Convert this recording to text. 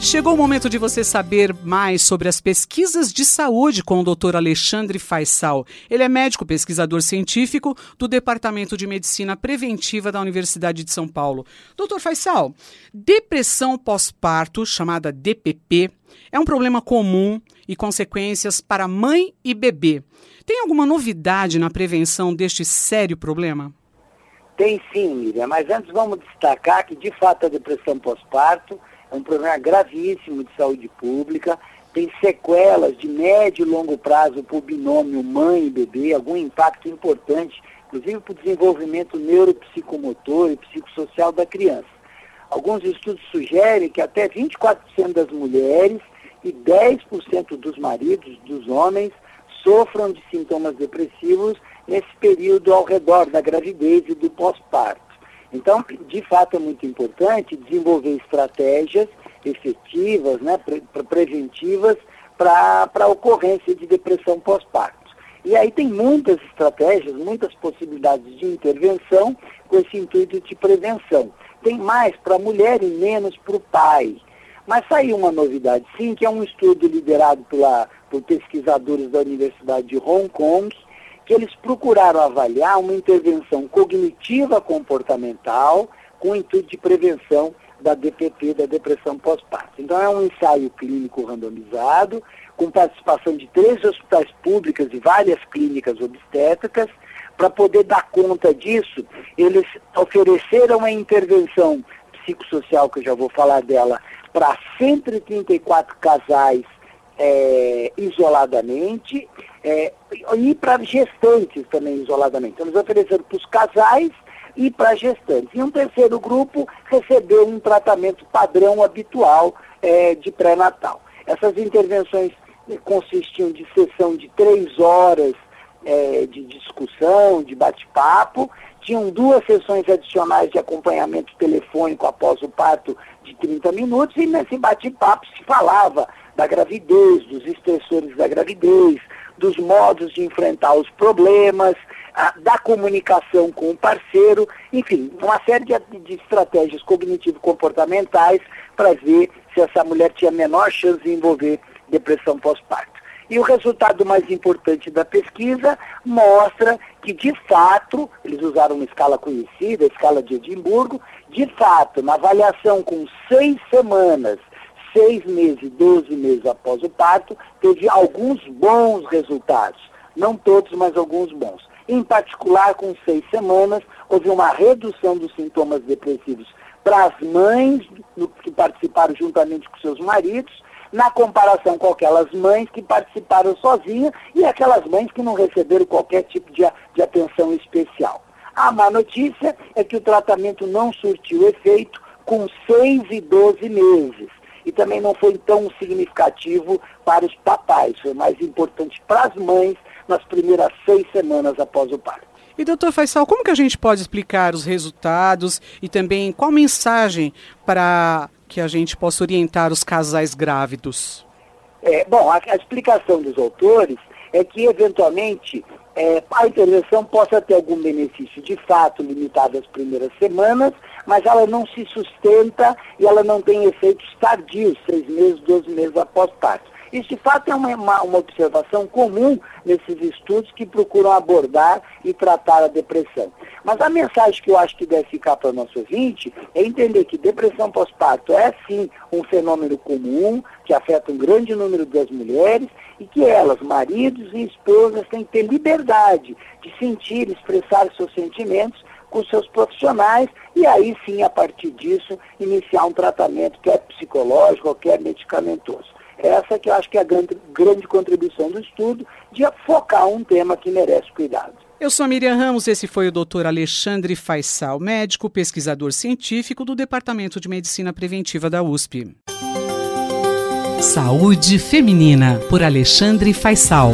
Chegou o momento de você saber mais sobre as pesquisas de saúde com o Dr. Alexandre Faisal. Ele é médico pesquisador científico do Departamento de Medicina Preventiva da Universidade de São Paulo. Dr. Faisal, depressão pós-parto, chamada DPP, é um problema comum e consequências para mãe e bebê. Tem alguma novidade na prevenção deste sério problema? Tem sim, Miriam, mas antes vamos destacar que, de fato, a depressão pós-parto é um problema gravíssimo de saúde pública, tem sequelas de médio e longo prazo para o binômio mãe e bebê, algum impacto importante, inclusive para o desenvolvimento neuropsicomotor e psicossocial da criança. Alguns estudos sugerem que até 24% das mulheres e 10% dos maridos, dos homens, sofram de sintomas depressivos nesse período ao redor da gravidez e do pós-parto. Então, de fato, é muito importante desenvolver estratégias efetivas, né, pre preventivas, para a ocorrência de depressão pós-parto. E aí tem muitas estratégias, muitas possibilidades de intervenção com esse intuito de prevenção. Tem mais para a mulher e menos para o pai. Mas saiu uma novidade, sim, que é um estudo liderado pela, por pesquisadores da Universidade de Hong Kong, que eles procuraram avaliar uma intervenção cognitiva comportamental com o intuito de prevenção da DPP, da depressão pós-parto. Então é um ensaio clínico randomizado, com participação de três hospitais públicas e várias clínicas obstétricas. Para poder dar conta disso, eles ofereceram a intervenção psicossocial, que eu já vou falar dela, para 134 casais é, isoladamente é, e para gestantes também isoladamente. Então, eles ofereceram para os casais e para gestantes. E um terceiro grupo recebeu um tratamento padrão habitual é, de pré-natal. Essas intervenções consistiam de sessão de três horas é, de discussão, de bate-papo, tinham duas sessões adicionais de acompanhamento telefônico após o parto de 30 minutos, e nesse bate-papo se falava da gravidez, dos estressores da gravidez, dos modos de enfrentar os problemas, a, da comunicação com o parceiro, enfim, uma série de, de estratégias cognitivo-comportamentais para ver se essa mulher tinha menor chance de envolver depressão pós-parto. E o resultado mais importante da pesquisa mostra que, de fato, eles usaram uma escala conhecida, a escala de Edimburgo, de fato, na avaliação com seis semanas, seis meses, doze meses após o parto, teve alguns bons resultados. Não todos, mas alguns bons. Em particular, com seis semanas, houve uma redução dos sintomas depressivos para as mães que participaram juntamente com seus maridos, na comparação com aquelas mães que participaram sozinhas e aquelas mães que não receberam qualquer tipo de, de atenção especial. A má notícia é que o tratamento não surtiu efeito com 6 e 12 meses. E também não foi tão significativo para os papais. Foi mais importante para as mães nas primeiras seis semanas após o parto. E doutor Faisal, como que a gente pode explicar os resultados e também qual mensagem para que a gente possa orientar os casais grávidos? É, bom, a, a explicação dos autores é que, eventualmente, é, a intervenção possa ter algum benefício de fato limitado às primeiras semanas, mas ela não se sustenta e ela não tem efeitos tardios, seis meses, doze meses após parto. Isso, de fato, é uma, uma, observação comum nesses estudos que procuram abordar e tratar a depressão. Mas a mensagem que eu acho que deve ficar para o nosso ouvinte é entender que depressão pós-parto é, sim, um fenômeno comum, que afeta um grande número das mulheres, e que elas, maridos e esposas, têm que ter liberdade de sentir, expressar seus sentimentos com seus profissionais e aí sim, a partir disso, iniciar um tratamento quer psicológico quer medicamentoso. Essa que eu acho que é a grande, grande contribuição do estudo de focar um tema que merece cuidado. Eu sou a Miriam Ramos, esse foi o Dr. Alexandre Faisal, médico pesquisador científico do Departamento de Medicina Preventiva da USP. Saúde Feminina, por Alexandre Faisal.